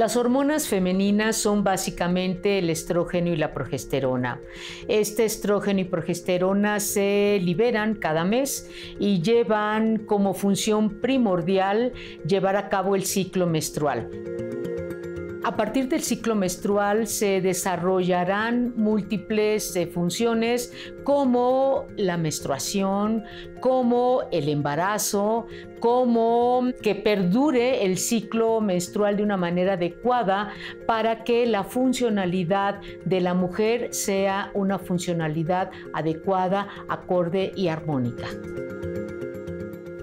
Las hormonas femeninas son básicamente el estrógeno y la progesterona. Este estrógeno y progesterona se liberan cada mes y llevan como función primordial llevar a cabo el ciclo menstrual. A partir del ciclo menstrual se desarrollarán múltiples eh, funciones como la menstruación, como el embarazo, como que perdure el ciclo menstrual de una manera adecuada para que la funcionalidad de la mujer sea una funcionalidad adecuada, acorde y armónica.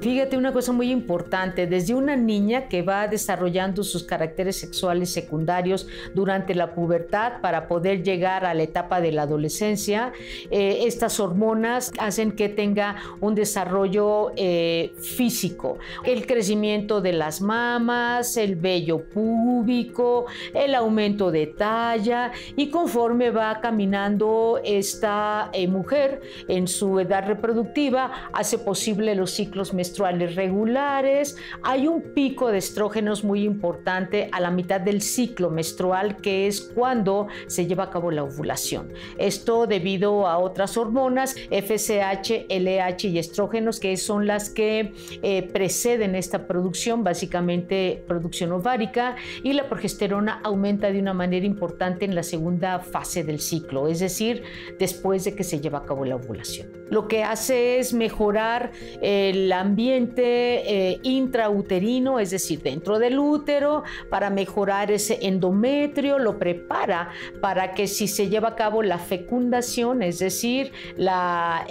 Fíjate una cosa muy importante, desde una niña que va desarrollando sus caracteres sexuales secundarios durante la pubertad para poder llegar a la etapa de la adolescencia, eh, estas hormonas hacen que tenga un desarrollo eh, físico, el crecimiento de las mamas, el vello púbico, el aumento de talla y conforme va caminando esta eh, mujer en su edad reproductiva, hace posible los ciclos menstruales regulares, hay un pico de estrógenos muy importante a la mitad del ciclo menstrual, que es cuando se lleva a cabo la ovulación. Esto debido a otras hormonas, FSH, LH y estrógenos, que son las que eh, preceden esta producción, básicamente producción ovárica, y la progesterona aumenta de una manera importante en la segunda fase del ciclo, es decir, después de que se lleva a cabo la ovulación. Lo que hace es mejorar el ambiente eh, intrauterino, es decir, dentro del útero, para mejorar ese endometrio, lo prepara para que si se lleva a cabo la fecundación, es decir, la,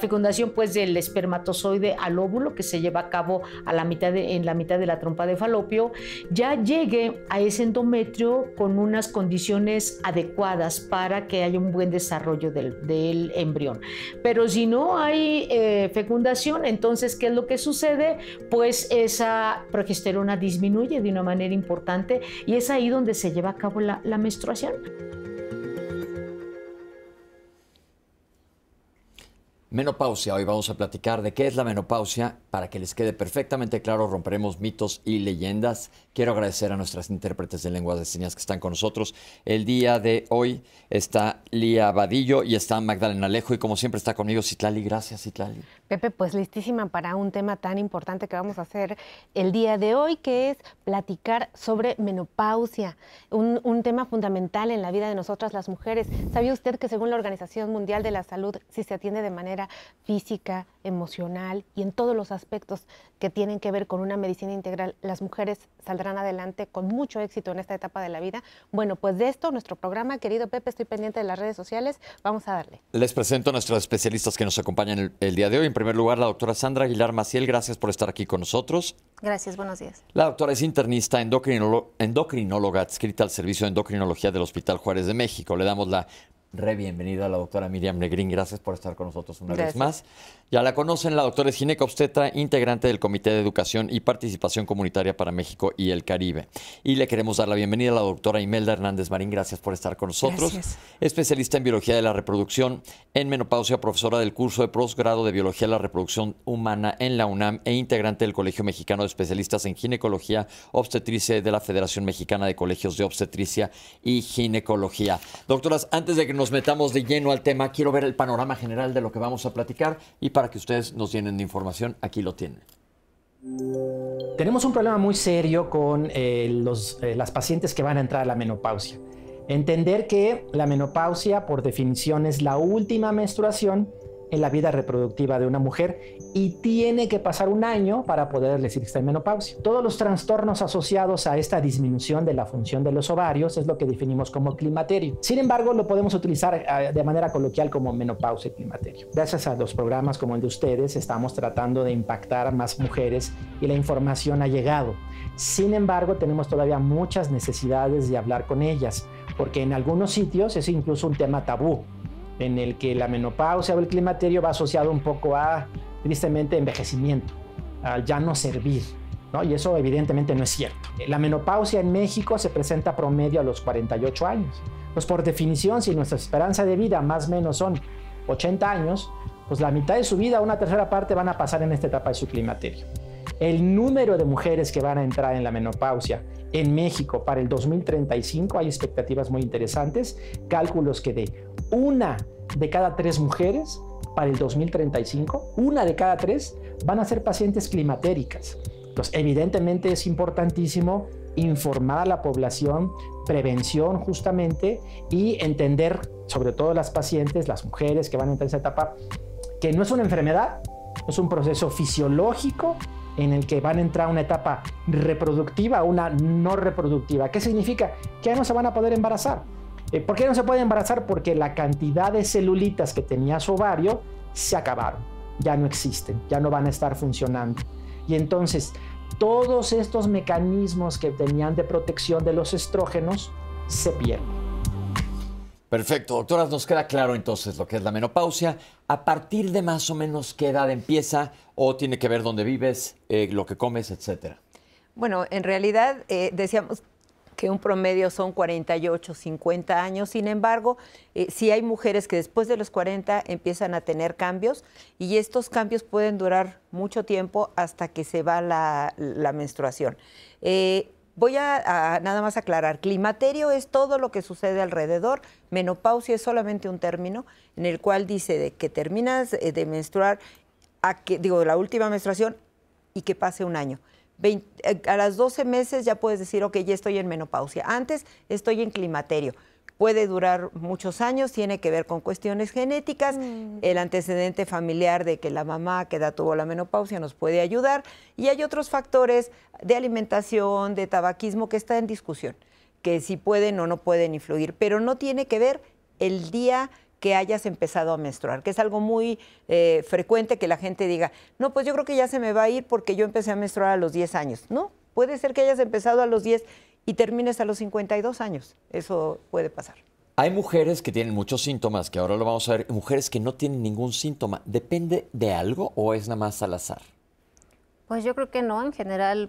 fecundación pues del espermatozoide al óvulo que se lleva a cabo a la mitad en la mitad de la trompa de falopio, ya llegue a ese endometrio con unas condiciones adecuadas para que haya un buen desarrollo del, embrión. Pero si no hay eh, fecundación, entonces ¿qué es lo que sucede? Pues esa progesterona disminuye de una manera importante y es ahí donde se lleva a cabo la, la menstruación. Menopausia. Hoy vamos a platicar de qué es la menopausia. Para que les quede perfectamente claro, romperemos mitos y leyendas. Quiero agradecer a nuestras intérpretes de lenguas de señas que están con nosotros. El día de hoy está Lía Vadillo y está Magdalena Alejo. Y como siempre está conmigo Citlali. Gracias, Citlali. Pepe, pues listísima para un tema tan importante que vamos a hacer el día de hoy, que es platicar sobre menopausia. Un, un tema fundamental en la vida de nosotras las mujeres. ¿Sabía usted que según la Organización Mundial de la Salud, si se atiende de manera física, emocional y en todos los aspectos que tienen que ver con una medicina integral, las mujeres saldrán adelante con mucho éxito en esta etapa de la vida. Bueno, pues de esto, nuestro programa, querido Pepe, estoy pendiente de las redes sociales, vamos a darle. Les presento a nuestros especialistas que nos acompañan el, día de hoy. En primer lugar, la doctora Sandra Aguilar Maciel, gracias por estar aquí con nosotros. Gracias, buenos días. La doctora es internista, endocrinóloga adscrita al Servicio de Endocrinología del Hospital Juárez de México. Le damos la Re bienvenida a la doctora Miriam Negrín. Gracias por estar con nosotros una vez más. Ya la conocen, la doctora es gineco obstetra, integrante del Comité de Educación y Participación Comunitaria para México y el Caribe. Y le queremos dar la bienvenida a la doctora Imelda Hernández Marín. Gracias por estar con nosotros. Gracias. Especialista en Biología de la Reproducción, en menopausia, profesora del curso de posgrado de Biología de la Reproducción Humana en la UNAM e integrante del Colegio Mexicano de Especialistas en Ginecología Obstetricia de la Federación Mexicana de Colegios de Obstetricia y Ginecología. Doctoras, antes de que nos metamos de lleno al tema, quiero ver el panorama general de lo que vamos a platicar y para que ustedes nos llenen de información, aquí lo tienen. Tenemos un problema muy serio con eh, los, eh, las pacientes que van a entrar a la menopausia. Entender que la menopausia, por definición, es la última menstruación en la vida reproductiva de una mujer y tiene que pasar un año para poder decir que está en menopausia. Todos los trastornos asociados a esta disminución de la función de los ovarios es lo que definimos como climaterio. Sin embargo, lo podemos utilizar eh, de manera coloquial como menopausia y climaterio. Gracias a los programas como el de ustedes, estamos tratando de impactar a más mujeres y la información ha llegado. Sin embargo, tenemos todavía muchas necesidades de hablar con ellas, porque en algunos sitios es incluso un tema tabú en el que la menopausia o el climaterio va asociado un poco a, tristemente, envejecimiento, al ya no servir. ¿no? Y eso evidentemente no es cierto. La menopausia en México se presenta promedio a los 48 años. Pues por definición, si nuestra esperanza de vida más o menos son 80 años, pues la mitad de su vida, una tercera parte, van a pasar en esta etapa de su climaterio. El número de mujeres que van a entrar en la menopausia en México para el 2035, hay expectativas muy interesantes, cálculos que de una de cada tres mujeres para el 2035, una de cada tres van a ser pacientes climatéricas. Entonces, evidentemente es importantísimo informar a la población, prevención justamente y entender, sobre todo las pacientes, las mujeres que van a entrar en esa etapa, que no es una enfermedad, es un proceso fisiológico en el que van a entrar a una etapa reproductiva, una no reproductiva. ¿Qué significa? Que ya no se van a poder embarazar. Eh, ¿Por qué no se puede embarazar? Porque la cantidad de celulitas que tenía su ovario se acabaron, ya no existen, ya no van a estar funcionando. Y entonces todos estos mecanismos que tenían de protección de los estrógenos se pierden. Perfecto, doctoras, nos queda claro entonces lo que es la menopausia. ¿A partir de más o menos qué edad empieza o tiene que ver dónde vives, eh, lo que comes, etcétera? Bueno, en realidad eh, decíamos que un promedio son 48, 50 años. Sin embargo, eh, sí hay mujeres que después de los 40 empiezan a tener cambios y estos cambios pueden durar mucho tiempo hasta que se va la, menstruación. Eh, voy a, nada más aclarar, climaterio es todo lo que sucede alrededor, menopausia es solamente un término en el cual dice de que terminas eh, de menstruar, a que, digo, la última menstruación y que pase un año. Eh, a las 12 meses ya puedes decir, ok, ya estoy en menopausia. Antes estoy en climaterio. Puede durar muchos años, tiene que ver con cuestiones genéticas, mm. el antecedente familiar de que la mamá que da tuvo la menopausia nos puede ayudar y hay otros factores de alimentación, de tabaquismo que está en discusión, que si pueden o no pueden influir, pero no tiene que ver el día que hayas empezado a menstruar, que es algo muy eh, frecuente que la gente diga, no, pues yo creo que ya se me va a ir porque yo empecé a menstruar a los 10 años. No, puede ser que hayas empezado a los 10 y termines a los 52 años. Eso puede pasar. Hay mujeres que tienen muchos síntomas, que ahora lo vamos a ver, mujeres que no tienen ningún síntoma. ¿Depende de algo o es nada más al azar? Pues yo creo que no, en general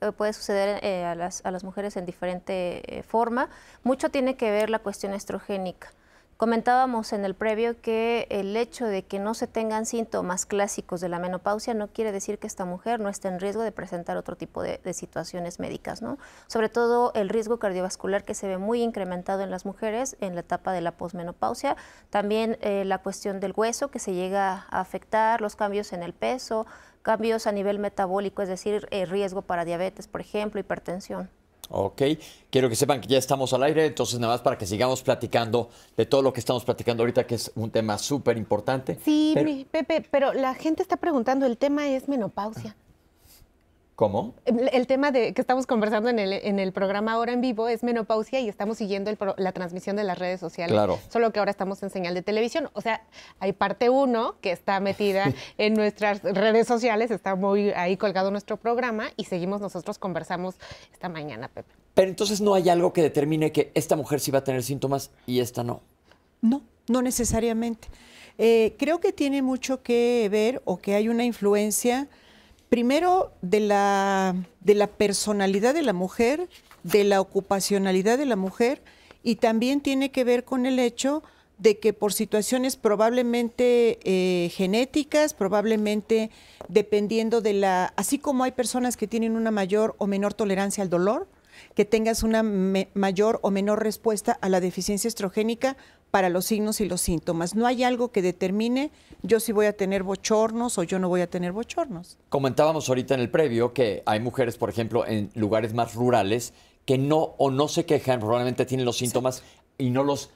eh, puede suceder eh, a, las, a, las, mujeres en diferente forma. Mucho tiene que ver la cuestión estrogénica. Comentábamos en el previo que el hecho de que no se tengan síntomas clásicos de la menopausia no quiere decir que esta mujer no esté en riesgo de presentar otro tipo de, situaciones médicas, ¿no? Sobre todo el riesgo cardiovascular que se ve muy incrementado en las mujeres en la etapa de la posmenopausia, también eh, la cuestión del hueso que se llega a afectar, los cambios en el peso, cambios a nivel metabólico, es decir, el riesgo para diabetes, por ejemplo, hipertensión. Ok, quiero que sepan que ya estamos al aire, entonces nada más para que sigamos platicando de todo lo que estamos platicando ahorita, que es un tema súper importante. Sí, Pepe, pero la gente está preguntando, el tema es menopausia. ¿Cómo? El, tema de que estamos conversando en el, en el programa ahora en vivo es menopausia y estamos siguiendo la transmisión de las redes sociales. Claro. Solo que ahora estamos en señal de televisión. O sea, hay parte uno que está metida en nuestras redes sociales, está muy ahí colgado nuestro programa y seguimos nosotros conversamos esta mañana, Pepe. Pero entonces no hay algo que determine que esta mujer sí va a tener síntomas y esta no. No, no necesariamente. Eh, creo que tiene mucho que ver o que hay una influencia primero de la, de la personalidad de la mujer, de la ocupacionalidad de la mujer y también tiene que ver con el hecho de que por situaciones probablemente eh, genéticas, probablemente dependiendo de la, así como hay personas que tienen una mayor o menor tolerancia al dolor, que tengas una mayor o menor respuesta a la deficiencia estrogénica para los signos y los síntomas. No hay algo que determine yo si voy a tener bochornos o yo no voy a tener bochornos. Comentábamos ahorita en el previo que hay mujeres, por ejemplo, en lugares más rurales que no o no se quejan, probablemente tienen los síntomas y no los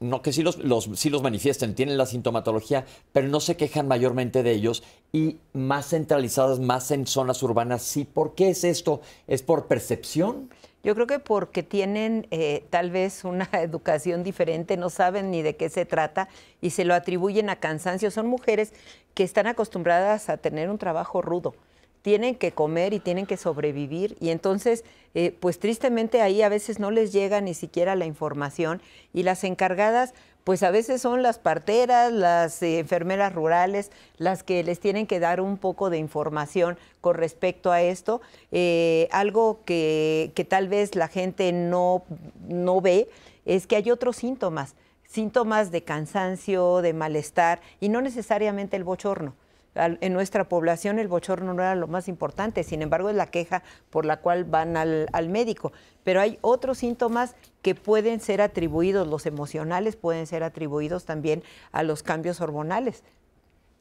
no que sí los, los, sí los manifiesten, tienen la sintomatología, pero no se quejan mayormente de ellos y más centralizadas, más en zonas urbanas, sí. ¿Por qué es esto? ¿Es por percepción? Yo creo que porque tienen eh, tal vez una educación diferente, no saben ni de qué se trata y se lo atribuyen a cansancio. Son mujeres que están acostumbradas a tener un trabajo rudo. Tienen que comer y tienen que sobrevivir. Y entonces, eh, pues tristemente ahí a veces no les llega ni siquiera la información. Y las encargadas pues a veces son las parteras, las eh, enfermeras rurales, las que les tienen que dar un poco de información con respecto a esto. Eh, algo que, tal vez la gente no, no ve es que hay otros síntomas, síntomas de cansancio, de malestar y no necesariamente el bochorno en nuestra población el bochorno no era lo más importante, sin embargo es la queja por la cual van al, al médico. Pero hay otros síntomas que pueden ser atribuidos, los emocionales pueden ser atribuidos también a los cambios hormonales.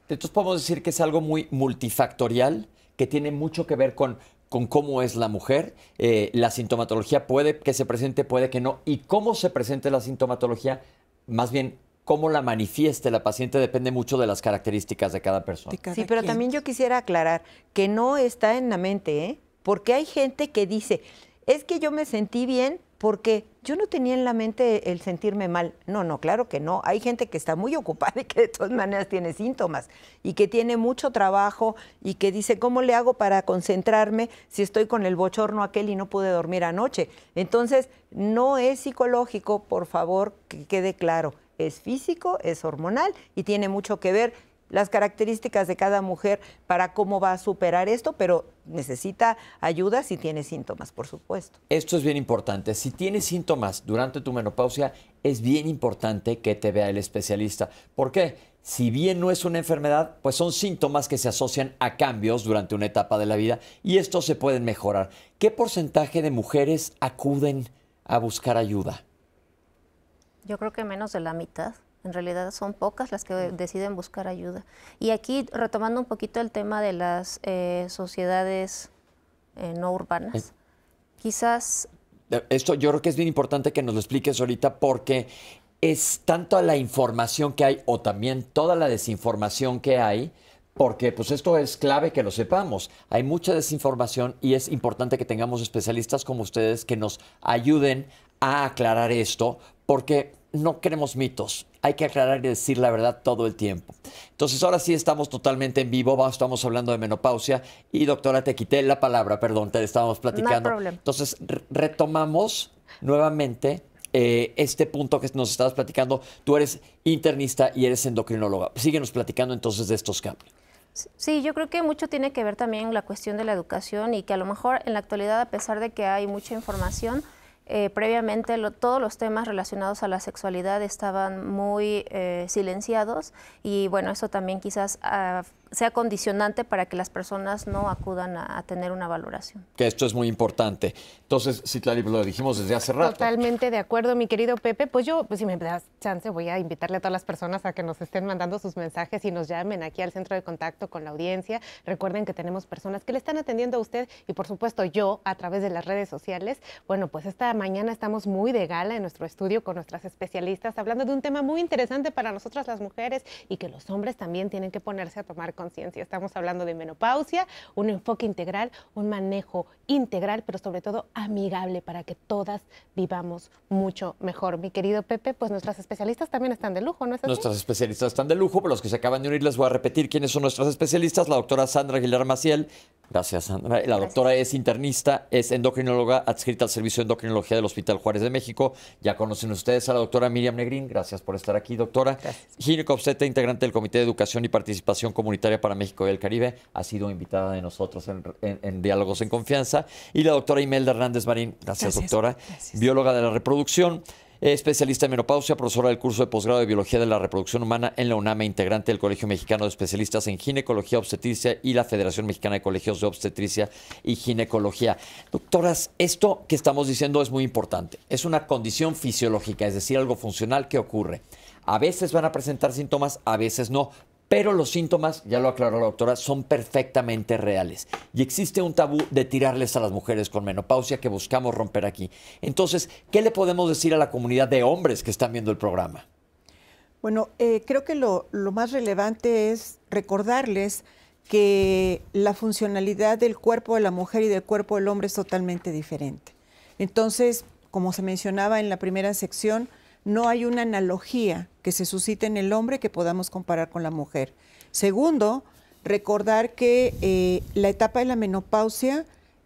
Entonces podemos decir que es algo muy multifactorial, que tiene mucho que ver con, con cómo es la mujer. Eh, la sintomatología puede que se presente, puede que no. Y cómo se presente la sintomatología, más bien cómo la manifieste la paciente depende mucho de las características de cada persona. sí, pero también yo quisiera aclarar que no está en la mente, ¿eh? Porque hay gente que dice, es que yo me sentí bien porque yo no tenía en la mente el sentirme mal. No, no, claro que no. Hay gente que está muy ocupada y que de todas maneras tiene síntomas y que tiene mucho trabajo y que dice, ¿cómo le hago para concentrarme si estoy con el bochorno aquel y no pude dormir anoche? Entonces, no es psicológico, por favor, que quede claro es físico, es hormonal y tiene mucho que ver las características de cada mujer para cómo va a superar esto, pero necesita ayuda si tiene síntomas, por supuesto. Esto es bien importante. Si tienes síntomas durante tu menopausia, es bien importante que te vea el especialista. ¿Por qué? Si bien no es una enfermedad, pues son síntomas que se asocian a cambios durante una etapa de la vida y estos se pueden mejorar. ¿Qué porcentaje de mujeres acuden a buscar ayuda? Yo creo que menos de la mitad. En realidad son pocas las que deciden buscar ayuda. Y aquí, retomando un poquito el tema de las eh, sociedades eh, no urbanas, quizás... Esto yo creo que es bien importante que nos lo expliques ahorita porque es tanto la información que hay o también toda la desinformación que hay, porque pues esto es clave que lo sepamos. Hay mucha desinformación y es importante que tengamos especialistas como ustedes que nos ayuden a aclarar esto, porque no queremos mitos, hay que aclarar y decir la verdad todo el tiempo. Entonces ahora sí estamos totalmente en vivo, estamos hablando de menopausia y doctora, te quité la palabra, perdón, te estábamos platicando. No Entonces retomamos nuevamente eh, este punto que nos estabas platicando. Tú eres internista y eres endocrinóloga. Síguenos platicando entonces de estos cambios. Sí, yo creo que mucho tiene que ver también la cuestión de la educación y que a lo mejor en la actualidad, a pesar de que hay mucha información, eh, previamente todos los temas relacionados a la sexualidad estaban muy eh, silenciados y bueno, eso también quizás ah, sea condicionante para que las personas no acudan a, tener una valoración. Que esto es muy importante. Entonces, sí, Clary, lo dijimos desde hace rato. Totalmente de acuerdo, mi querido Pepe. Pues yo, pues si me das chance, voy a invitarle a todas las personas a que nos estén mandando sus mensajes y nos llamen aquí al centro de contacto con la audiencia. Recuerden que tenemos personas que le están atendiendo a usted y por supuesto yo a través de las redes sociales. Bueno, pues esta mañana estamos muy de gala en nuestro estudio con nuestras especialistas hablando de un tema muy interesante para nosotras las mujeres y que los hombres también tienen que ponerse a tomar conciencia. Estamos hablando de menopausia, un enfoque integral, un manejo integral, pero sobre todo amigable para que todas vivamos mucho mejor. Mi querido Pepe, pues nuestras especialistas también están de lujo, ¿no es así? Nuestras especialistas están de lujo, pero los que se acaban de unir les voy a repetir quiénes son nuestras especialistas. La doctora Sandra Aguilar Maciel, gracias Sandra. La doctora es internista, es endocrinóloga adscrita al Servicio de Endocrinología del Hospital Juárez de México. Ya conocen ustedes a la doctora Miriam Negrín, gracias por estar aquí, doctora. Gineco integrante del Comité de Educación y Participación Comunitaria para México y el Caribe, ha sido invitada de nosotros en, Diálogos en Confianza. Y la doctora Imelda Hernández Marín, gracias, doctora, bióloga de la reproducción especialista en menopausia, profesora del curso de posgrado de Biología de la Reproducción Humana en la UNAM, integrante del Colegio Mexicano de Especialistas en Ginecología Obstetricia y la Federación Mexicana de Colegios de Obstetricia y Ginecología. Doctoras, esto que estamos diciendo es muy importante. Es una condición fisiológica, es decir, algo funcional que ocurre. A veces van a presentar síntomas, a veces no, pero los síntomas, ya lo aclaró la doctora, son perfectamente reales. Y existe un tabú de tirarles a las mujeres con menopausia que buscamos romper aquí. Entonces, ¿qué le podemos decir a la comunidad de hombres que están viendo el programa? Bueno, eh, creo que lo, lo más relevante es recordarles que la funcionalidad del cuerpo de la mujer y del cuerpo del hombre es totalmente diferente. Entonces, como se mencionaba en la primera sección, no hay una analogía que se suscite en el hombre que podamos comparar con la mujer. Segundo, recordar que eh, la etapa de la menopausia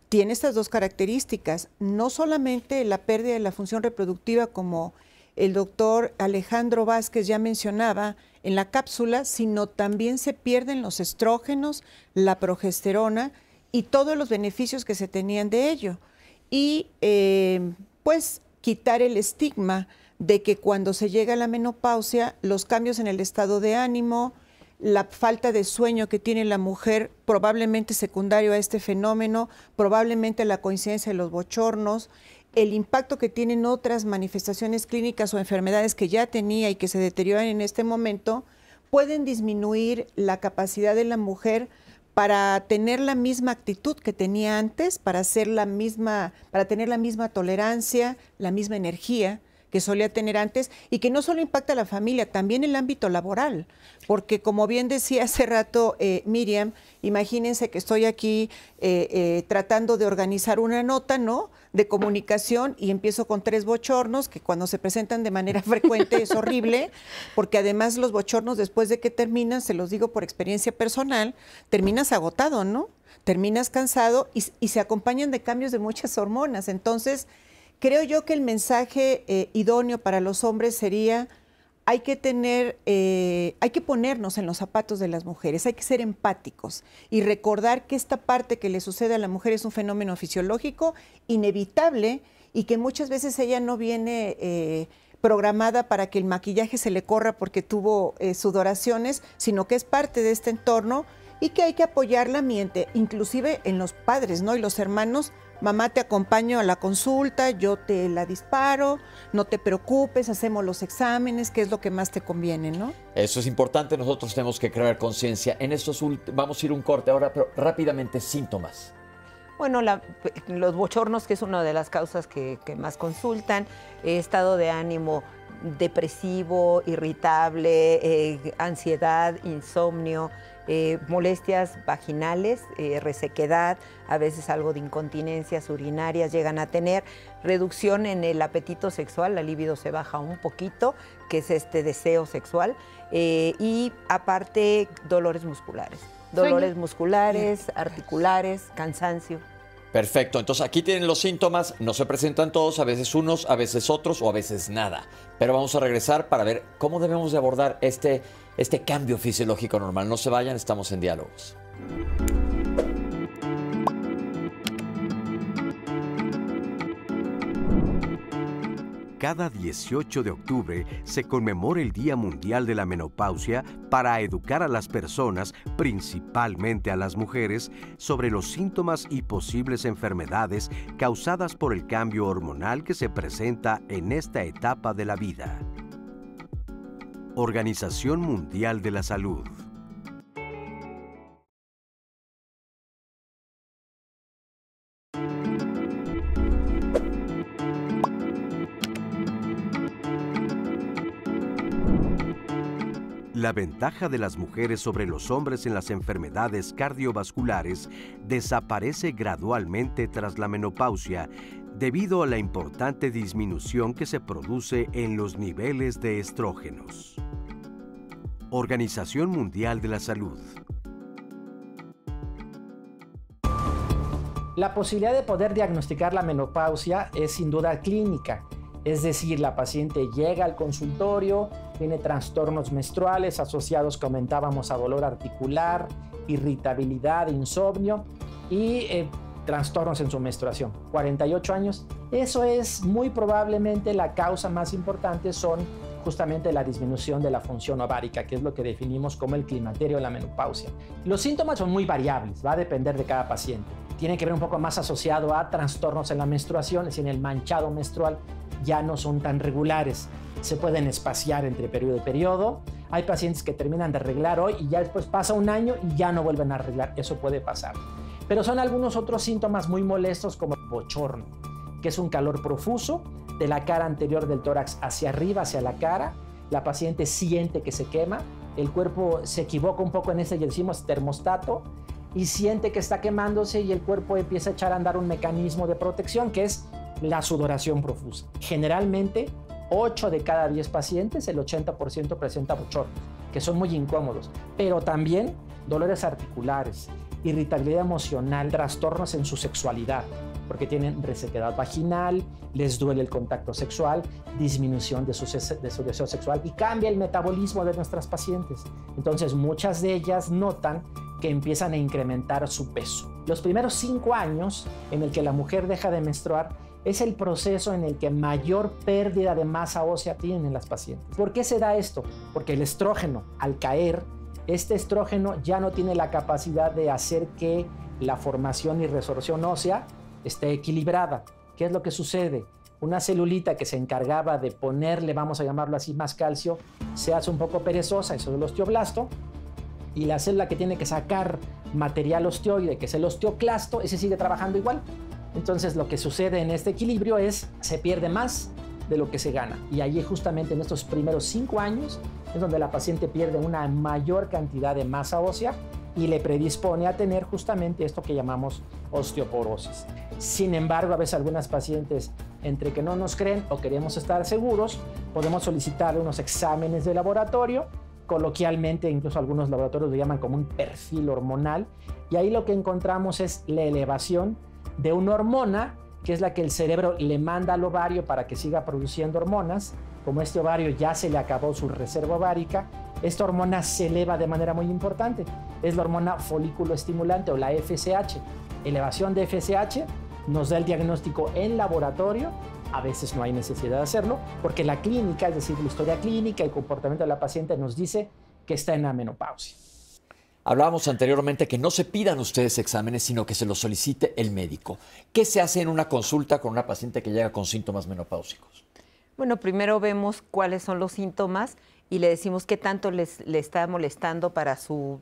tiene estas dos características, no solamente la pérdida de la función reproductiva como el doctor Alejandro Vázquez ya mencionaba en la cápsula, sino también se pierden los estrógenos, la progesterona y todos los beneficios que se tenían de ello. Y eh, pues quitar el estigma de que cuando se llega a la menopausia, los cambios en el estado de ánimo, la falta de sueño que tiene la mujer, probablemente secundario a este fenómeno, probablemente la coincidencia de los bochornos, el impacto que tienen otras manifestaciones clínicas o enfermedades que ya tenía y que se deterioran en este momento, pueden disminuir la capacidad de la mujer para tener la misma actitud que tenía antes, para hacer la misma, para tener la misma tolerancia, la misma energía que solía tener antes y que no solo impacta a la familia, también el ámbito laboral, porque como bien decía hace rato eh, Miriam, imagínense que estoy aquí eh, eh, tratando de organizar una nota, ¿no? De comunicación y empiezo con tres bochornos que cuando se presentan de manera frecuente es horrible, porque además los bochornos después de que terminan, se los digo por experiencia personal, terminas agotado, ¿no? Terminas cansado y, y se acompañan de cambios de muchas hormonas. Entonces, Creo yo que el mensaje eh, idóneo para los hombres sería hay que tener, eh, hay que ponernos en los zapatos de las mujeres, hay que ser empáticos y recordar que esta parte que le sucede a la mujer es un fenómeno fisiológico inevitable y que muchas veces ella no viene eh, programada para que el maquillaje se le corra porque tuvo sudoraciones, sino que es parte de este entorno y que hay que apoyarla miente, inclusive en los padres, ¿no? Y los hermanos mamá te acompaño a la consulta, yo te la disparo, no te preocupes, hacemos los exámenes, qué es lo que más te conviene, ¿no? Eso es importante, nosotros tenemos que crear conciencia. En estos vamos a ir un corte ahora, pero rápidamente síntomas. Bueno, los bochornos, que es una de las causas que, más consultan, estado de ánimo depresivo, irritable, eh, ansiedad, insomnio, eh, molestias vaginales, eh, resequedad, a veces algo de incontinencias urinarias llegan a tener, reducción en el apetito sexual, la libido se baja un poquito, que es este deseo sexual, eh, y aparte dolores musculares, dolores musculares, articulares, cansancio. Perfecto, entonces aquí tienen los síntomas, no se presentan todos, a veces unos, a veces otros o a veces nada. Pero vamos a regresar para ver cómo debemos de abordar este, este cambio fisiológico normal. No se vayan, estamos en diálogos. Cada 18 de octubre se conmemora el Día Mundial de la Menopausia para educar a las personas, principalmente a las mujeres, sobre los síntomas y posibles enfermedades causadas por el cambio hormonal que se presenta en esta etapa de la vida. Organización Mundial de la Salud. La ventaja de las mujeres sobre los hombres en las enfermedades cardiovasculares desaparece gradualmente tras la menopausia debido a la importante disminución que se produce en los niveles de estrógenos. Organización Mundial de la Salud. La posibilidad de poder diagnosticar la menopausia es sin duda clínica es decir, la paciente llega al consultorio, tiene trastornos menstruales asociados, comentábamos, a dolor articular, irritabilidad, insomnio y eh, trastornos en su menstruación. 48 años, eso es muy probablemente la causa más importante, son justamente la disminución de la función ovárica, que es lo que definimos como el climaterio de la menopausia. Los síntomas son muy variables, va a depender de cada paciente. Tiene que ver un poco más asociado a trastornos en la menstruación, es decir, en el manchado menstrual ya no son tan regulares. Se pueden espaciar entre periodo y periodo. Hay pacientes que terminan de arreglar hoy y ya después pasa un año y ya no vuelven a arreglar. Eso puede pasar. Pero son algunos otros síntomas muy molestos como bochorno, que es un calor profuso de la cara anterior del tórax hacia arriba, hacia la cara. La paciente siente que se quema, el cuerpo se equivoca un poco en ese, decimos termostato, y siente que está quemándose y el cuerpo empieza a echar a andar un mecanismo de protección que es la sudoración profusa. Generalmente, 8 de cada 10 pacientes, el 80% presenta bochornos, que son muy incómodos, pero también dolores articulares, irritabilidad emocional, trastornos en su sexualidad, porque tienen resequedad vaginal, les duele el contacto sexual, disminución de su, de su deseo sexual y cambia el metabolismo de nuestras pacientes. Entonces muchas de ellas notan que empiezan a incrementar su peso. Los primeros cinco años en el que la mujer deja de menstruar es el proceso en el que mayor pérdida de masa ósea tienen las pacientes. ¿Por qué se da esto? Porque el estrógeno, al caer, este estrógeno ya no tiene la capacidad de hacer que la formación y resorción ósea esté equilibrada. ¿Qué es lo que sucede? Una celulita que se encargaba de ponerle, vamos a llamarlo así, más calcio, se hace un poco perezosa, eso es el osteoblasto, y la célula que tiene que sacar material osteoide, que es el osteoclasto, ese sigue trabajando igual. Entonces lo que sucede en este equilibrio es se pierde más de lo que se gana. Y allí justamente en estos primeros cinco años es donde la paciente pierde una mayor cantidad de masa ósea y le predispone a tener justamente esto que llamamos osteoporosis. Sin embargo, a veces algunas pacientes, entre que no nos creen o queremos estar seguros, podemos solicitar unos exámenes de laboratorio. Coloquialmente, incluso algunos laboratorios lo llaman como un perfil hormonal. Y ahí lo que encontramos es la elevación de una hormona que es la que el cerebro le manda al ovario para que siga produciendo hormonas. Como este ovario ya se le acabó su reserva ovárica, esta hormona se eleva de manera muy importante. Es la hormona folículo estimulante o la FSH. Elevación de FSH nos da el diagnóstico en laboratorio. A veces no hay necesidad de hacerlo porque la clínica, es decir, la historia clínica y el comportamiento de la paciente nos dice que está en la menopausia. Hablábamos anteriormente que no se pidan ustedes exámenes, sino que se los solicite el médico. ¿Qué se hace en una consulta con una paciente que llega con síntomas menopáusicos? Bueno, primero vemos cuáles son los síntomas y le decimos qué tanto les, le está molestando para su,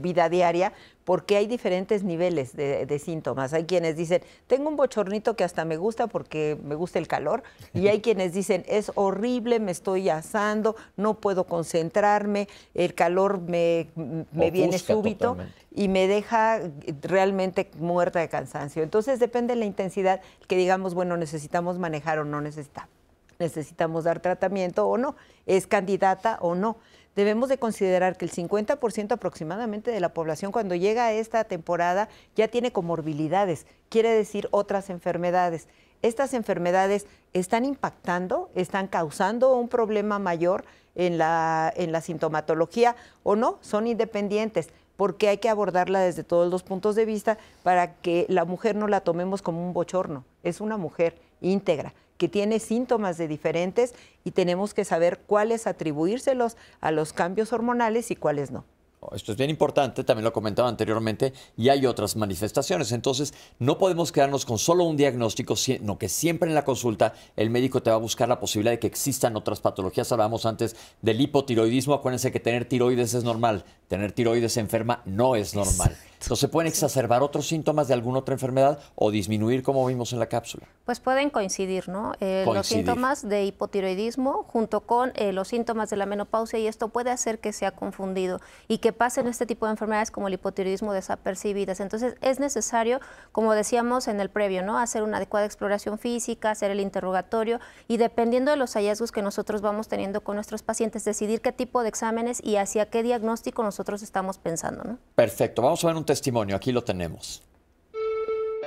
vida diaria, porque hay diferentes niveles de, síntomas. Hay quienes dicen, tengo un bochornito que hasta me gusta porque me gusta el calor, y hay quienes dicen, es horrible, me estoy asando, no puedo concentrarme, el calor me, me viene súbito y me deja realmente muerta de cansancio. Entonces depende de la intensidad que digamos, bueno, necesitamos manejar o no necesitamos necesitamos dar tratamiento o no, es candidata o no. Debemos de considerar que el 50% aproximadamente de la población cuando llega a esta temporada ya tiene comorbilidades, quiere decir otras enfermedades. Estas enfermedades están impactando, están causando un problema mayor en la, en la sintomatología o no, son independientes porque hay que abordarla desde todos los puntos de vista para que la mujer no la tomemos como un bochorno, es una mujer íntegra que tiene síntomas de diferentes y tenemos que saber cuáles atribuírselos a los cambios hormonales y cuáles no. Esto es bien importante, también lo comentaba anteriormente, y hay otras manifestaciones. Entonces, no podemos quedarnos con solo un diagnóstico, sino que siempre en la consulta el médico te va a buscar la posibilidad de que existan otras patologías. Hablábamos antes del hipotiroidismo. Acuérdense que tener tiroides es normal, tener tiroides enferma no es normal. Entonces, ¿se pueden exacerbar otros síntomas de alguna otra enfermedad o disminuir como vimos en la cápsula? Pues pueden coincidir, ¿no? Eh, los síntomas de hipotiroidismo junto con eh, los síntomas de la menopausia y esto puede hacer que sea confundido y que pasen este tipo de enfermedades como el hipotiroidismo desapercibidas. Entonces, es necesario, como decíamos en el previo, ¿no? Hacer una adecuada exploración física, hacer el interrogatorio y dependiendo de los hallazgos que nosotros vamos teniendo con nuestros pacientes, decidir qué tipo de exámenes y hacia qué diagnóstico nosotros estamos pensando, ¿no? Perfecto. Vamos a ver un testimonio, aquí lo tenemos.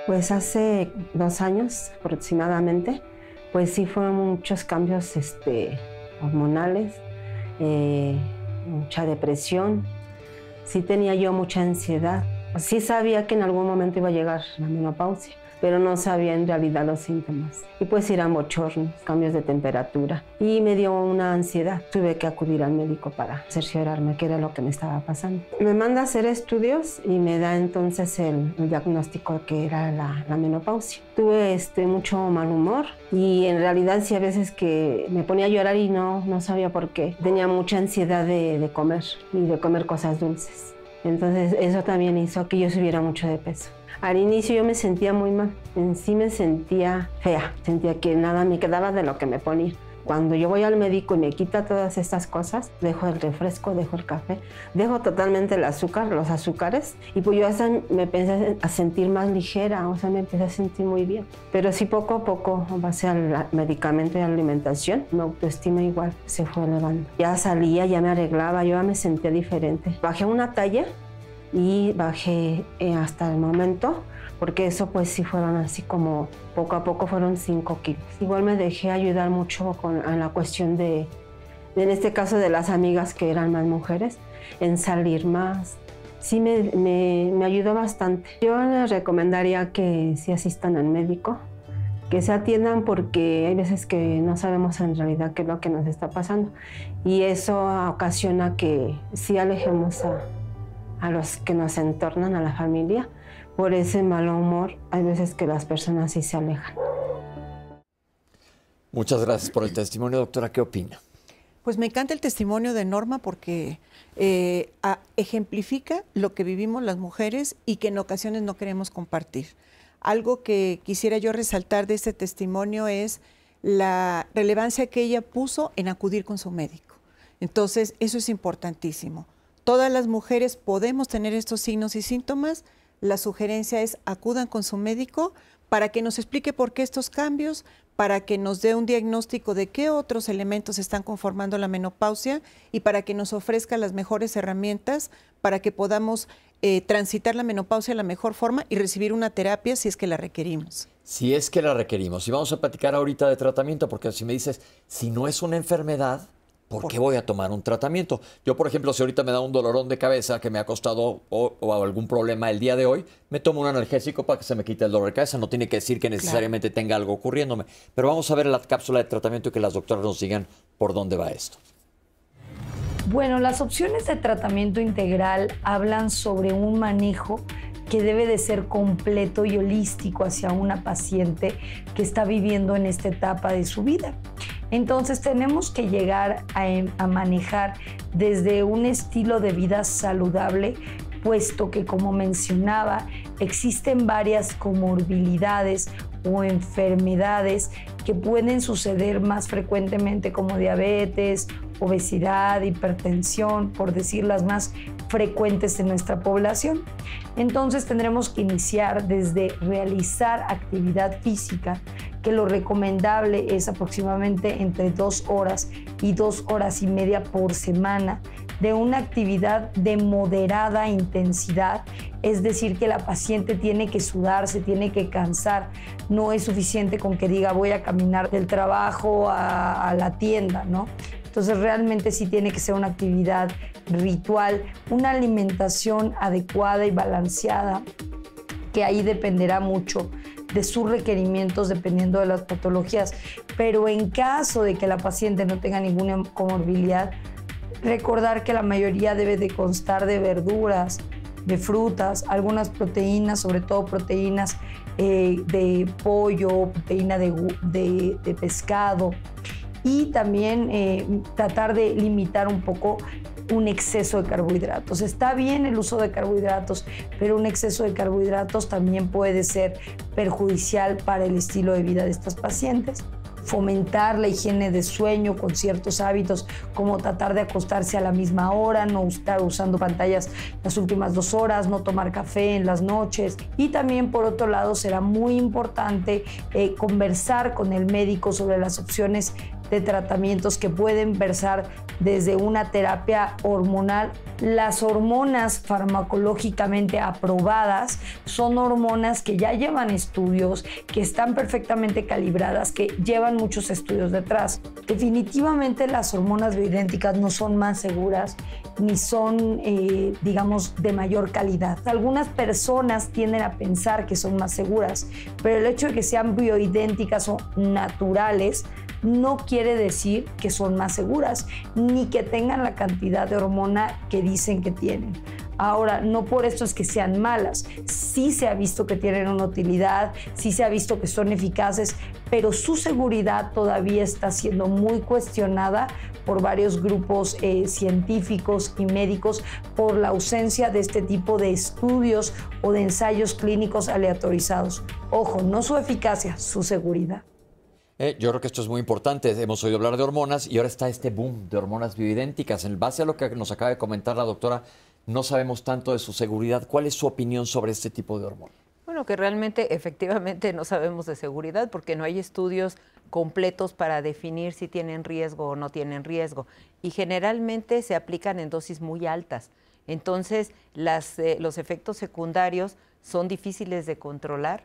Pues hace dos años aproximadamente, pues sí fueron muchos cambios este, hormonales, eh, mucha depresión, sí tenía yo mucha ansiedad, sí sabía que en algún momento iba a llegar la menopausia pero no sabía en realidad los síntomas. Y pues eran bochornos, cambios de temperatura. Y me dio una ansiedad. Tuve que acudir al médico para cerciorarme qué era lo que me estaba pasando. Me manda a hacer estudios y me da entonces el, diagnóstico que era la, menopausia. Tuve este, mucho mal humor y en realidad sí a veces que me ponía a llorar y no, no sabía por qué. Tenía mucha ansiedad de comer y de comer cosas dulces. Entonces eso también hizo que yo subiera mucho de peso. Al inicio yo me sentía muy mal, en sí me sentía fea, sentía que nada me quedaba de lo que me ponía. Cuando yo voy al médico y me quita todas estas cosas, dejo el refresco, dejo el café, dejo totalmente el azúcar, los azúcares, y pues yo hasta me empecé a sentir más ligera, o sea, me empecé a sentir muy bien. Pero sí poco a poco, base al medicamento y alimentación, mi autoestima igual se fue elevando. Ya salía, ya me arreglaba, yo ya me sentía diferente. Bajé una talla y bajé eh, hasta el momento, porque eso pues sí fueron así como poco a poco fueron 5 kilos. Igual me dejé ayudar mucho con en la cuestión de, en este caso de las amigas que eran más mujeres, en salir más. Sí me, me, me ayudó bastante. Yo les recomendaría que si asistan al médico, que se atiendan porque hay veces que no sabemos en realidad qué es lo que nos está pasando y eso ocasiona que sí alejemos a, a los que nos entornan, a la familia, por ese mal humor, hay veces que las personas sí se alejan. Muchas gracias por el testimonio, doctora. ¿Qué opina? Pues me encanta el testimonio de Norma porque eh, ejemplifica lo que vivimos las mujeres y que en ocasiones no queremos compartir. Algo que quisiera yo resaltar de este testimonio es la relevancia que ella puso en acudir con su médico. Entonces, eso es importantísimo. Todas las mujeres podemos tener estos signos y síntomas. La sugerencia es acudan con su médico para que nos explique por qué estos cambios, para que nos dé un diagnóstico de qué otros elementos están conformando la menopausia y para que nos ofrezca las mejores herramientas para que podamos eh, transitar la menopausia de la mejor forma y recibir una terapia si es que la requerimos. Si es que la requerimos. Y vamos a platicar ahorita de tratamiento, porque si me dices, si no es una enfermedad, ¿por, qué voy a tomar un tratamiento? Yo, por ejemplo, si ahorita me da un dolorón de cabeza que me ha costado o, algún problema el día de hoy, me tomo un analgésico para que se me quite el dolor de cabeza. No tiene que decir que necesariamente tenga algo ocurriéndome. Pero vamos a ver la cápsula de tratamiento y que las doctoras nos digan por dónde va esto. Bueno, las opciones de tratamiento integral hablan sobre un manejo que debe de ser completo y holístico hacia una paciente que está viviendo en esta etapa de su vida. Entonces tenemos que llegar a, a, manejar desde un estilo de vida saludable, puesto que como mencionaba, existen varias comorbilidades o enfermedades que pueden suceder más frecuentemente como diabetes, obesidad, hipertensión, por decir las más frecuentes en nuestra población. Entonces tendremos que iniciar desde realizar actividad física, que lo recomendable es aproximadamente entre dos horas y dos horas y media por semana de una actividad de moderada intensidad, es decir, que la paciente tiene que sudar, se tiene que cansar, no es suficiente con que diga voy a caminar del trabajo a, a la tienda, ¿no? Entonces realmente sí tiene que ser una actividad ritual, una alimentación adecuada y balanceada, que ahí dependerá mucho de sus requerimientos dependiendo de las patologías. Pero en caso de que la paciente no tenga ninguna comorbilidad, recordar que la mayoría debe de constar de verduras, de frutas, algunas proteínas, sobre todo proteínas eh, de pollo, proteína de, de pescado y también eh, tratar de limitar un poco un exceso de carbohidratos. Está bien el uso de carbohidratos, pero un exceso de carbohidratos también puede ser perjudicial para el estilo de vida de estas pacientes fomentar la higiene de sueño con ciertos hábitos como tratar de acostarse a la misma hora, no estar usando pantallas las últimas dos horas, no tomar café en las noches y también por otro lado será muy importante eh, conversar con el médico sobre las opciones de tratamientos que pueden versar desde una terapia hormonal. Las hormonas farmacológicamente aprobadas son hormonas que ya llevan estudios, que están perfectamente calibradas, que llevan muchos estudios detrás. Definitivamente las hormonas bioidénticas no son más seguras ni son, eh, digamos, de mayor calidad. Algunas personas tienden a pensar que son más seguras, pero el hecho de que sean bioidénticas o naturales no quiere decir que son más seguras, ni que tengan la cantidad de hormona que dicen que tienen. Ahora, no por esto es que sean malas. Sí se ha visto que tienen una utilidad, sí se ha visto que son eficaces, pero su seguridad todavía está siendo muy cuestionada por varios grupos eh, científicos y médicos por la ausencia de este tipo de estudios o de ensayos clínicos aleatorizados. Ojo, no su eficacia, su seguridad. Eh, yo creo que esto es muy importante. Hemos oído hablar de hormonas y ahora está este boom de hormonas bioidénticas. En base a lo que nos acaba de comentar la doctora, no sabemos tanto de su seguridad. ¿Cuál es su opinión sobre este tipo de hormonas? Bueno, que realmente, efectivamente, no sabemos de seguridad porque no hay estudios completos para definir si tienen riesgo o no tienen riesgo. Y generalmente se aplican en dosis muy altas. Entonces, las, eh, los efectos secundarios son difíciles de controlar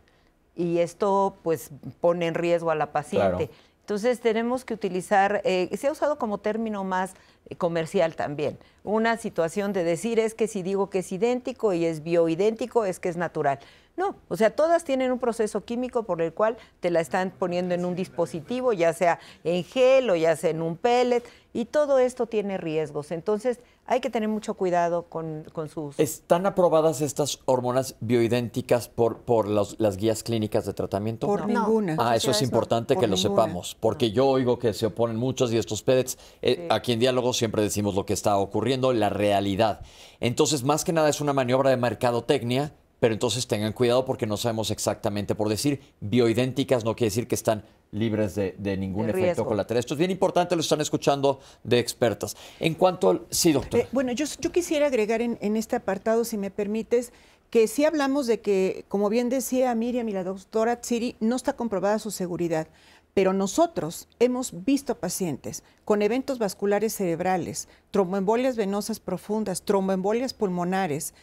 y esto pues pone en riesgo a la paciente. Entonces tenemos que utilizar, eh, se ha usado como término más eh, comercial también, una situación de decir es que si digo que es idéntico y es bioidéntico es que es natural. No, o sea, todas tienen un proceso químico por el cual te la están poniendo en un dispositivo, ya sea en gel o ya sea en un pellet, y todo esto tiene riesgos. Entonces, hay que tener mucho cuidado con, sus... ¿Están aprobadas estas hormonas bioidénticas por, por las guías clínicas de tratamiento? Por ninguna. Ah, eso es importante que lo sepamos, porque yo oigo que se oponen muchos y estos pellets, eh, aquí en Diálogo siempre decimos lo que está ocurriendo, la realidad. Entonces, más que nada es una maniobra de mercadotecnia pero entonces tengan cuidado porque no sabemos exactamente. Por decir bioidénticas no quiere decir que están libres de, ningún efecto colateral. Esto es bien importante, lo están escuchando de expertas. En cuanto al... Sí, doctor. Eh, bueno, yo, yo, quisiera agregar en, en, este apartado, si me permites, que sí hablamos de que, como bien decía Miriam y la doctora Tsiri, no está comprobada su seguridad. Pero nosotros hemos visto pacientes con eventos vasculares cerebrales, tromboembolias venosas profundas, tromboembolias pulmonares,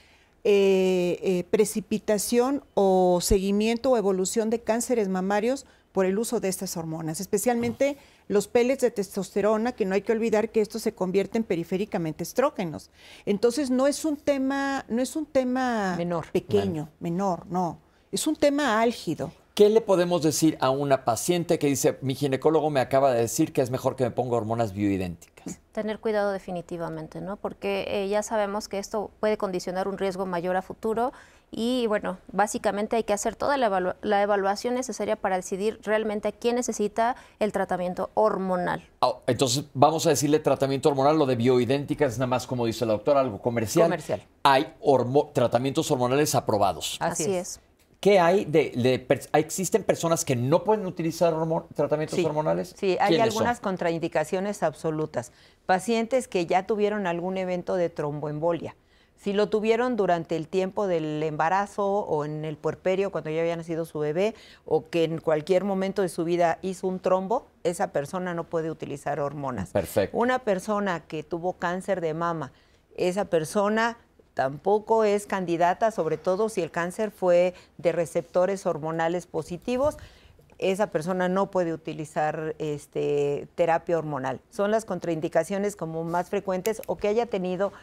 eh, eh, precipitación o seguimiento o evolución de cánceres mamarios por el uso de estas hormonas, especialmente los pellets de testosterona, que no hay que olvidar que estos se convierten periféricamente estrógenos. Entonces no es un tema, no es un tema menor. pequeño, menor, no. Es un tema álgido. ¿Qué le podemos decir a una paciente que dice, mi ginecólogo me acaba de decir que es mejor que me ponga hormonas bioidénticas? Tener cuidado definitivamente, ¿no? Porque eh, ya sabemos que esto puede condicionar un riesgo mayor a futuro y bueno, básicamente hay que hacer toda la, evaluación necesaria para decidir realmente a quién necesita el tratamiento hormonal. Ah, entonces, vamos a decirle tratamiento hormonal, lo de bioidénticas es nada más, como dice la doctora, algo comercial. Comercial. Hay tratamientos hormonales aprobados. Así, es. ¿Qué hay de, existen personas que no pueden utilizar tratamientos hormonales? Sí, hay algunas contraindicaciones absolutas. Pacientes que ya tuvieron algún evento de tromboembolia. Si lo tuvieron durante el tiempo del embarazo o en el puerperio cuando ya había nacido su bebé o que en cualquier momento de su vida hizo un trombo, esa persona no puede utilizar hormonas. Perfecto. Una persona que tuvo cáncer de mama, esa persona tampoco es candidata, sobre todo si el cáncer fue de receptores hormonales positivos. Esa persona no puede utilizar este, terapia hormonal. Son las contraindicaciones como más frecuentes o que haya tenido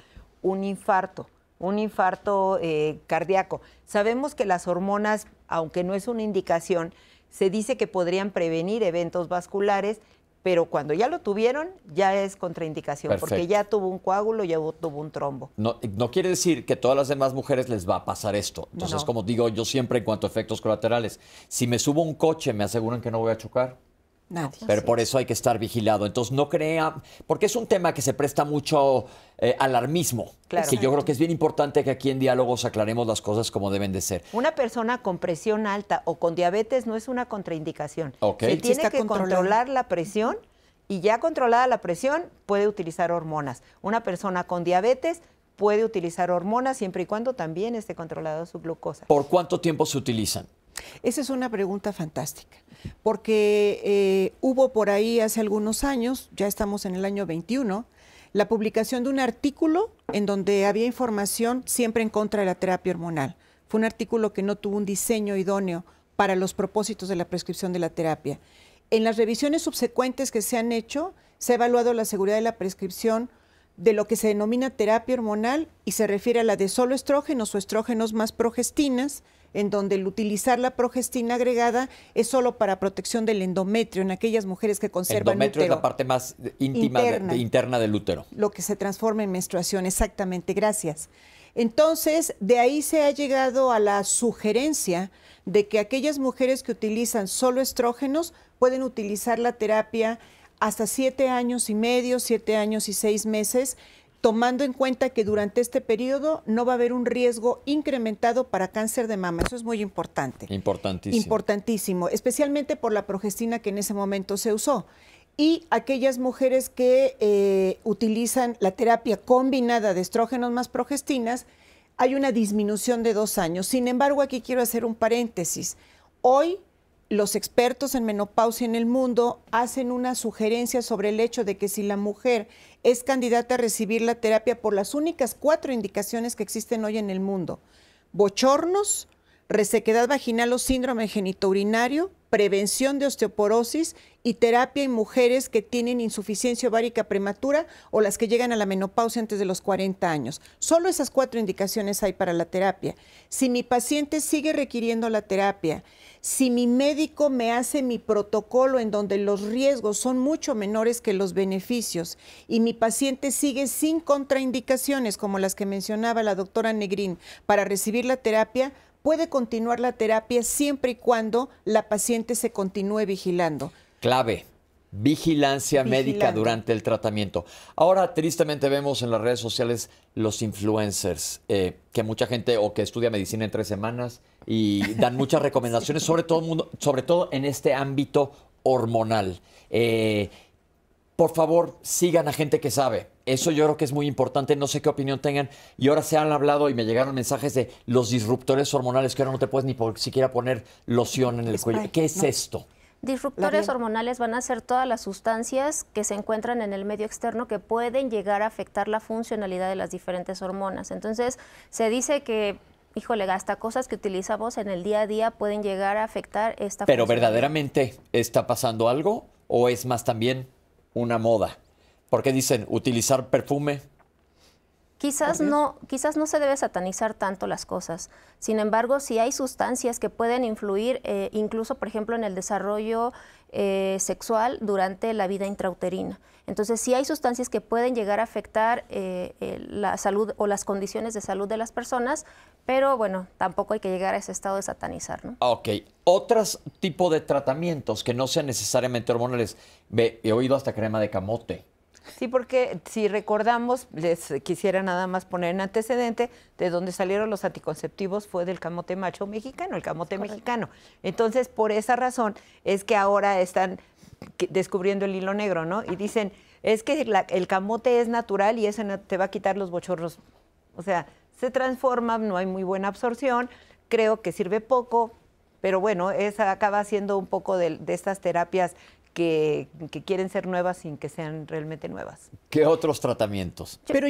un infarto, un infarto eh, cardíaco. Sabemos que las hormonas, aunque no es una indicación, se dice que podrían prevenir eventos vasculares pero cuando ya lo tuvieron, ya es contraindicación, porque ya tuvo un coágulo, ya tuvo un trombo. No, no quiere decir que a todas las demás mujeres les va a pasar esto. Entonces, como digo yo siempre en cuanto a efectos colaterales, si me subo un coche, ¿me aseguran que no voy a chocar? Pero por eso hay que estar vigilado. Entonces no crea, porque es un tema que se presta mucho eh, alarmismo. Claro. Que yo creo que es bien importante que aquí en diálogos aclaremos las cosas como deben de ser. Una persona con presión alta o con diabetes no es una contraindicación. Okay. Se tiene que controlar la presión y ya controlada la presión puede utilizar hormonas. Una persona con diabetes puede utilizar hormonas siempre y cuando también esté controlada su glucosa. ¿Por cuánto tiempo se utilizan? Esa es una pregunta fantástica, porque eh, hubo por ahí hace algunos años, ya estamos en el año 21, la publicación de un artículo en donde había información siempre en contra de la terapia hormonal. Fue un artículo que no tuvo un diseño idóneo para los propósitos de la prescripción de la terapia. En las revisiones subsecuentes que se han hecho, se ha evaluado la seguridad de la prescripción de lo que se denomina terapia hormonal y se refiere a la de solo estrógenos o estrógenos más progestinas, en donde el utilizar la progestina agregada es solo para protección del endometrio en aquellas mujeres que conservan endometrio es la parte más íntima interna, interna del útero. Lo que se transforma en menstruación, exactamente, gracias. Entonces, de ahí se ha llegado a la sugerencia de que aquellas mujeres que utilizan solo estrógenos pueden utilizar la terapia hasta siete años y medio, siete años y seis meses, tomando en cuenta que durante este periodo no va a haber un riesgo incrementado para cáncer de mama. Eso es muy importante. Importantísimo. Importantísimo, especialmente por la progestina que en ese momento se usó. Y aquellas mujeres que eh, utilizan la terapia combinada de estrógenos más progestinas, hay una disminución de dos años. Sin embargo, aquí quiero hacer un paréntesis. Hoy los expertos en menopausia en el mundo hacen una sugerencia sobre el hecho de que si la mujer es candidata a recibir la terapia por las únicas cuatro indicaciones que existen hoy en el mundo, bochornos, resequedad vaginal o síndrome genitourinario, prevención de osteoporosis y terapia en mujeres que tienen insuficiencia ovárica prematura o las que llegan a la menopausia antes de los 40 años. Solo esas cuatro indicaciones hay para la terapia. Si mi paciente sigue requiriendo la terapia, si mi médico me hace mi protocolo en donde los riesgos son mucho menores que los beneficios y mi paciente sigue sin contraindicaciones como las que mencionaba la doctora Negrín para recibir la terapia, puede continuar la terapia siempre y cuando la paciente se continúe vigilando. Clave. Vigilancia médica durante el tratamiento. Ahora, tristemente vemos en las redes sociales los influencers, eh, que mucha gente o que estudia medicina en tres semanas y dan muchas recomendaciones, sobre todo, sobre todo en este ámbito hormonal. Eh, por favor, sigan a gente que sabe. Eso yo creo que es muy importante, no sé qué opinión tengan. Y ahora se han hablado y me llegaron mensajes de los disruptores hormonales, que ahora no te puedes ni siquiera poner loción en el cuello. ¿Qué es esto? Disruptores hormonales van a ser todas las sustancias que se encuentran en el medio externo que pueden llegar a afectar la funcionalidad de las diferentes hormonas. Entonces, se dice que, híjole, hasta cosas que utilizamos en el día a día pueden llegar a afectar esta Pero verdaderamente está pasando algo o es más también una moda? Porque dicen utilizar perfume Quizás no, quizás no se debe satanizar tanto las cosas. Sin embargo, si hay sustancias que pueden influir, eh, incluso, por ejemplo, en el desarrollo eh, sexual durante la vida intrauterina. Entonces, si hay sustancias que pueden llegar a afectar eh, la salud o las condiciones de salud de las personas, pero bueno, tampoco hay que llegar a ese estado de satanizar, ¿no? Ok. Otros tipos de tratamientos que no sean necesariamente hormonales. he oído hasta crema de camote. Sí, porque si recordamos, les quisiera nada más poner en antecedente, de donde salieron los anticonceptivos fue del camote macho mexicano, el camote mexicano. Entonces, por esa razón es que ahora están descubriendo el hilo negro, ¿no? Y dicen, es que el camote es natural y ese te va a quitar los bochorros. O sea, se transforma, no hay muy buena absorción, creo que sirve poco, pero bueno, esa acaba siendo un poco de, de estas terapias que, quieren ser nuevas sin que sean realmente nuevas. ¿Qué otros tratamientos? Pero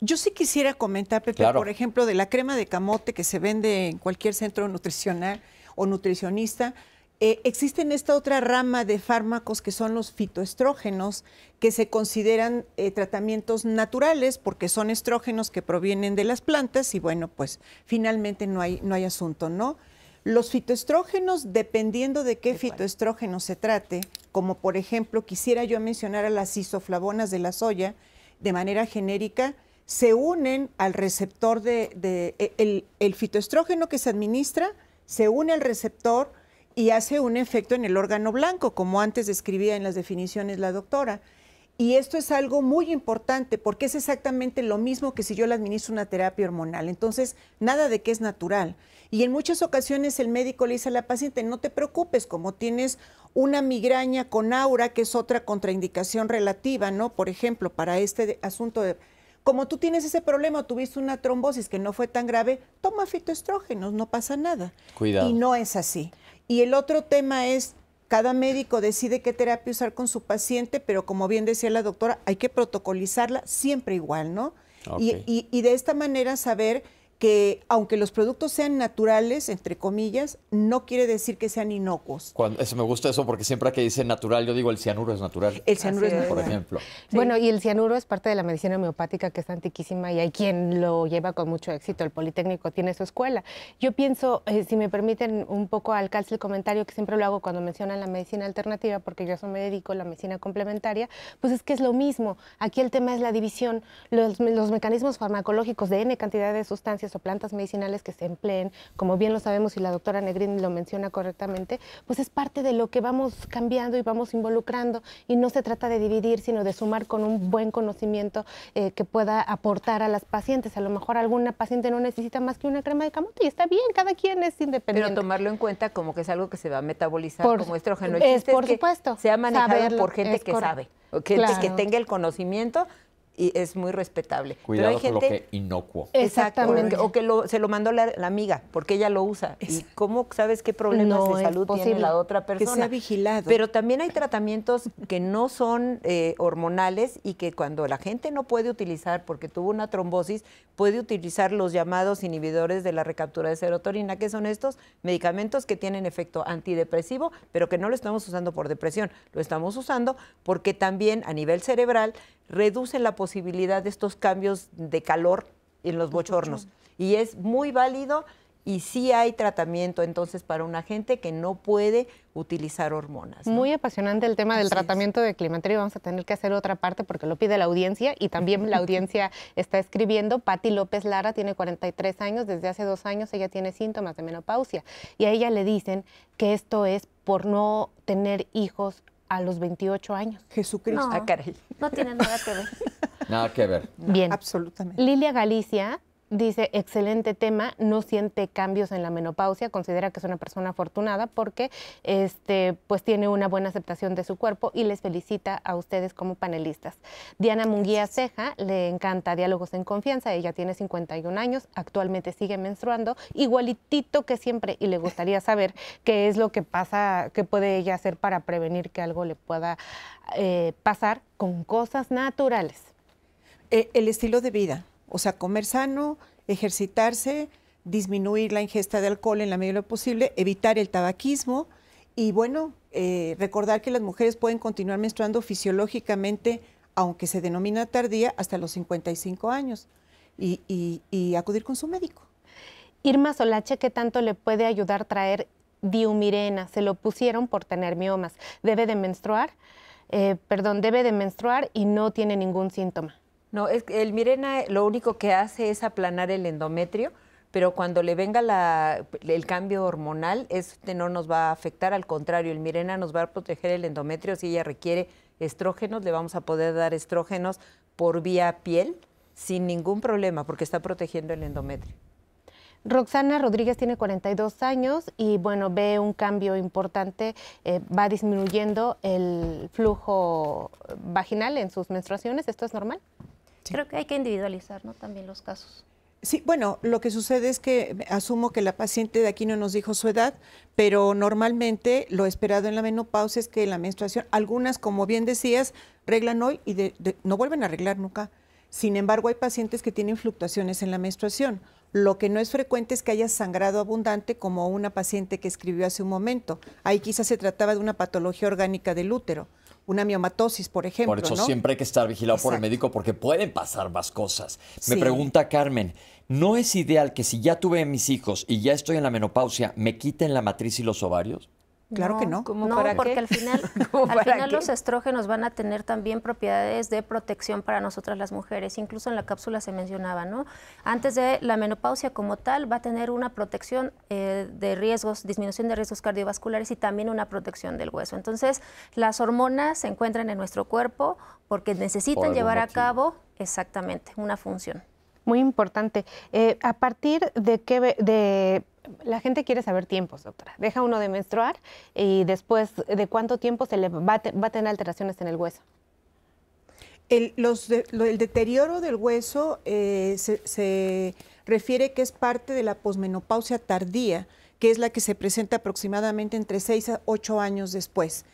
yo sí quisiera comentar, Pepe, por ejemplo, de la crema de camote que se vende en cualquier centro nutricional o nutricionista. Eh, existe esta otra rama de fármacos que son los fitoestrógenos, que se consideran eh, tratamientos naturales porque son estrógenos que provienen de las plantas y bueno, pues finalmente no hay, no hay asunto, ¿no? Los fitoestrógenos, dependiendo de qué fitoestrógeno se trate, como por ejemplo quisiera yo mencionar a las isoflavonas de la soya, de manera genérica, se unen al receptor de, e, el, el, fitoestrógeno que se administra, se une al receptor y hace un efecto en el órgano blanco, como antes describía en las definiciones la doctora. Y esto es algo muy importante porque es exactamente lo mismo que si yo le administro una terapia hormonal. Entonces, nada de que es natural. Y en muchas ocasiones el médico le dice a la paciente, no te preocupes, como tienes una migraña con aura, que es otra contraindicación relativa, ¿no? Por ejemplo, para este asunto de... Como tú tienes ese problema, tuviste una trombosis que no fue tan grave, toma fitoestrógenos, no pasa nada. Cuidado. Y no es así. Y el otro tema es, cada médico decide qué terapia usar con su paciente, pero como bien decía la doctora, hay que protocolizarla siempre igual, ¿no? Y, y de esta manera saber que aunque los productos sean naturales, entre comillas, no quiere decir que sean inocuos. Cuando, eso me gusta eso porque siempre que dice natural, yo digo el cianuro es natural. El cianuro es, natural. Por ejemplo. Bueno, y el cianuro es parte de la medicina homeopática que es antiquísima y hay quien lo lleva con mucho éxito. El Politécnico tiene su escuela. Yo pienso, eh, si me permiten un poco al calce el comentario que siempre lo hago cuando mencionan la medicina alternativa, porque yo eso me dedico a la medicina complementaria, pues es que es lo mismo. Aquí el tema es la división, los, los mecanismos farmacológicos de N cantidad de sustancias o plantas medicinales que se empleen, como bien lo sabemos y la doctora Negrín lo menciona correctamente, pues es parte de lo que vamos cambiando y vamos involucrando y no se trata de dividir, sino de sumar con un buen conocimiento eh, que pueda aportar a las pacientes. A lo mejor alguna paciente no necesita más que una crema de camote y está bien, cada quien es independiente. Pero tomarlo en cuenta como que es algo que se va a metabolizar como estrógeno. es, por supuesto. Se ha manejado por gente que sabe, gente que tenga el conocimiento y es muy respetable. Cuidado Pero hay con lo gente, que inocuo. Exactamente. O que, lo- se lo mandó la, la amiga, porque ella lo usa. ¿Y cómo sabes qué problemas No de salud tiene la otra Que persona? sea vigilado. Pero también hay tratamientos que no son eh, hormonales y que cuando la gente no puede utilizar porque tuvo una trombosis, puede utilizar los llamados inhibidores de la recaptura de serotonina, que son estos medicamentos que tienen efecto antidepresivo, pero que no lo estamos usando por depresión, lo estamos usando porque también a nivel cerebral reducen la posibilidad de estos cambios de calor en los bochornos. Y es muy válido y sí hay tratamiento entonces para una gente que no puede utilizar hormonas. ¿no? Muy apasionante el tema del Así es. tratamiento de climaterio. Vamos a tener que hacer otra parte porque lo pide la audiencia y también la audiencia está escribiendo. Patti López Lara tiene 43 años. Desde hace dos años ella tiene síntomas de menopausia y a ella le dicen que esto es por no tener hijos a los 28 años. Jesucristo. No. Ah, caray. No tiene nada que ver. Nada que ver. Bien. Absolutamente. Lilia Galicia dice, excelente tema, no siente cambios en la menopausia, considera que es una persona afortunada porque este, pues tiene una buena aceptación de su cuerpo y les felicita a ustedes como panelistas. Diana Munguía Ceja le encanta Diálogos en Confianza, ella tiene 51 años, actualmente sigue menstruando, igualitito que siempre y le gustaría saber qué es lo que pasa, qué puede ella hacer para prevenir que algo le pueda eh, pasar con cosas naturales. Eh, el estilo de vida, o sea, comer sano, ejercitarse, disminuir la ingesta de alcohol en la medida de lo posible, evitar el tabaquismo y bueno, eh, recordar que las mujeres pueden continuar menstruando fisiológicamente, aunque se denomina tardía, hasta los 55 años y, y- y acudir con su médico. Irma Solache, ¿qué tanto le puede ayudar traer diumirena? Se lo pusieron por tener miomas. Debe de menstruar, eh, perdón, debe de menstruar y no tiene ningún síntoma. No, es el Mirena lo único que hace es aplanar el endometrio, pero cuando le venga la- el cambio hormonal, este no nos va a afectar, al contrario, el Mirena nos va a proteger el endometrio. Si ella requiere estrógenos, le vamos a poder dar estrógenos por vía piel sin ningún problema, porque está protegiendo el endometrio. Roxana Rodríguez tiene 42 años y bueno, ve un cambio importante, eh, va disminuyendo el flujo vaginal en sus menstruaciones. ¿Esto es normal? Creo que hay que individualizar ¿no? también los casos. Sí, bueno, lo que sucede es que asumo que la paciente de aquí no nos dijo su edad, pero normalmente lo esperado en la menopausia es que la menstruación, algunas, como bien decías, reglan hoy y de- de- no vuelven a arreglar nunca. Sin embargo, hay pacientes que tienen fluctuaciones en la menstruación. Lo que no es frecuente es que haya sangrado abundante como una paciente que escribió hace un momento. Ahí quizás se trataba de una patología orgánica del útero, una miomatosis, por ejemplo. Por eso ¿no? siempre hay que estar vigilado por el médico porque pueden pasar más cosas. Me pregunta Carmen, ¿no es ideal que si ya tuve mis hijos y ya estoy en la menopausia, me quiten la matriz y los ovarios? Claro que no. ¿Cómo No, para porque qué? al final, ¿Cómo al final qué? los estrógenos van a tener también propiedades de protección para nosotras las mujeres. Incluso en la cápsula se mencionaba, ¿no? Antes de la menopausia como tal, va a tener una protección eh, de riesgos, disminución de riesgos cardiovasculares y también una protección del hueso. Entonces, las hormonas se encuentran en nuestro cuerpo porque necesitan llevar a cabo exactamente una función. Muy importante. Eh, ¿A partir de qué de la gente quiere saber tiempos, doctora? Deja uno de menstruar y después de cuánto tiempo se le va va a tener alteraciones en el hueso. El, los de- el deterioro del hueso eh, se, se refiere que es parte de la posmenopausia tardía, que es la que se presenta aproximadamente entre 6 a 8 años después.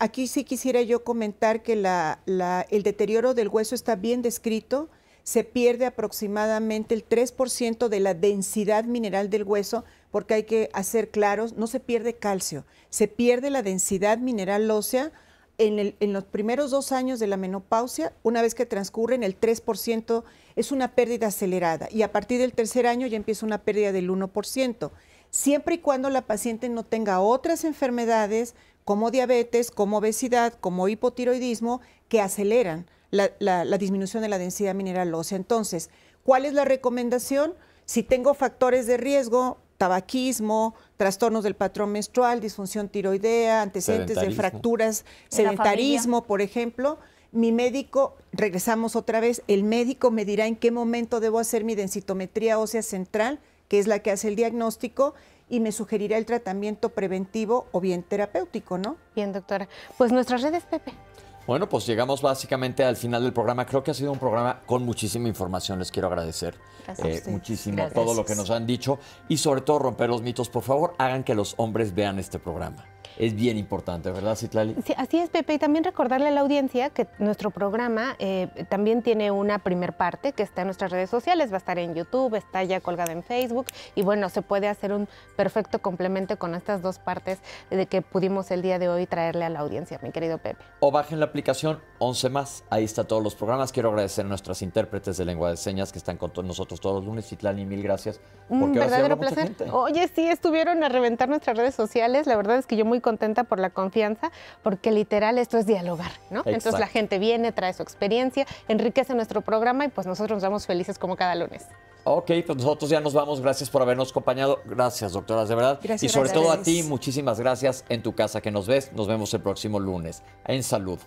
Aquí sí quisiera yo comentar que la- la- el deterioro del hueso está bien descrito, se pierde aproximadamente el 3% de la densidad mineral del hueso, porque hay que hacer claros, no se pierde calcio, se pierde la densidad mineral ósea en, el- en los primeros dos años de la menopausia, una vez que transcurren el 3%, es una pérdida acelerada y a partir del tercer año ya empieza una pérdida del 1%, siempre y cuando la paciente no tenga otras enfermedades como diabetes, como obesidad, como hipotiroidismo, que aceleran la, la- la disminución de la densidad mineral ósea. Entonces, ¿cuál es la recomendación? Si tengo factores de riesgo, tabaquismo, trastornos del patrón menstrual, disfunción tiroidea, antecedentes de fracturas, sedentarismo, por ejemplo, mi médico, regresamos otra vez, el médico me dirá en qué momento debo hacer mi densitometría ósea central, que es la que hace el diagnóstico, y me sugerirá el tratamiento preventivo o bien terapéutico, ¿no? Bien, doctora. Pues nuestras redes, Pepe. Bueno, pues llegamos básicamente al final del programa. Creo que ha sido un programa con muchísima información. Les quiero agradecer eh, muchísimo todo lo que nos han dicho y sobre todo romper los mitos. Por favor, hagan que los hombres vean este programa es bien importante, ¿verdad, Citlali? Sí, así es, Pepe. Y también recordarle a la audiencia que nuestro programa eh, también tiene una primer parte que está en nuestras redes sociales, va a estar en YouTube, está ya colgada en Facebook y bueno, se puede hacer un perfecto complemento con estas dos partes de que pudimos el día de hoy traerle a la audiencia, mi querido Pepe. O bajen la aplicación 11 más, ahí está todos los programas. Quiero agradecer a nuestras intérpretes de lengua de señas que están con nosotros todos los lunes. Citlali, mil gracias. Un verdadero placer. Oye, sí, estuvieron a reventar nuestras redes sociales. La verdad es que yo muy contenta por la confianza, porque literal esto es dialogar, ¿no? Entonces la gente viene, trae su experiencia, enriquece nuestro programa y pues nosotros nos vamos felices como cada lunes. Ok, pues nosotros ya nos vamos. Gracias por habernos acompañado. Gracias, doctoras, de verdad. y sobre todo a ti, muchísimas gracias en tu casa que nos ves. Nos vemos el próximo lunes. En salud.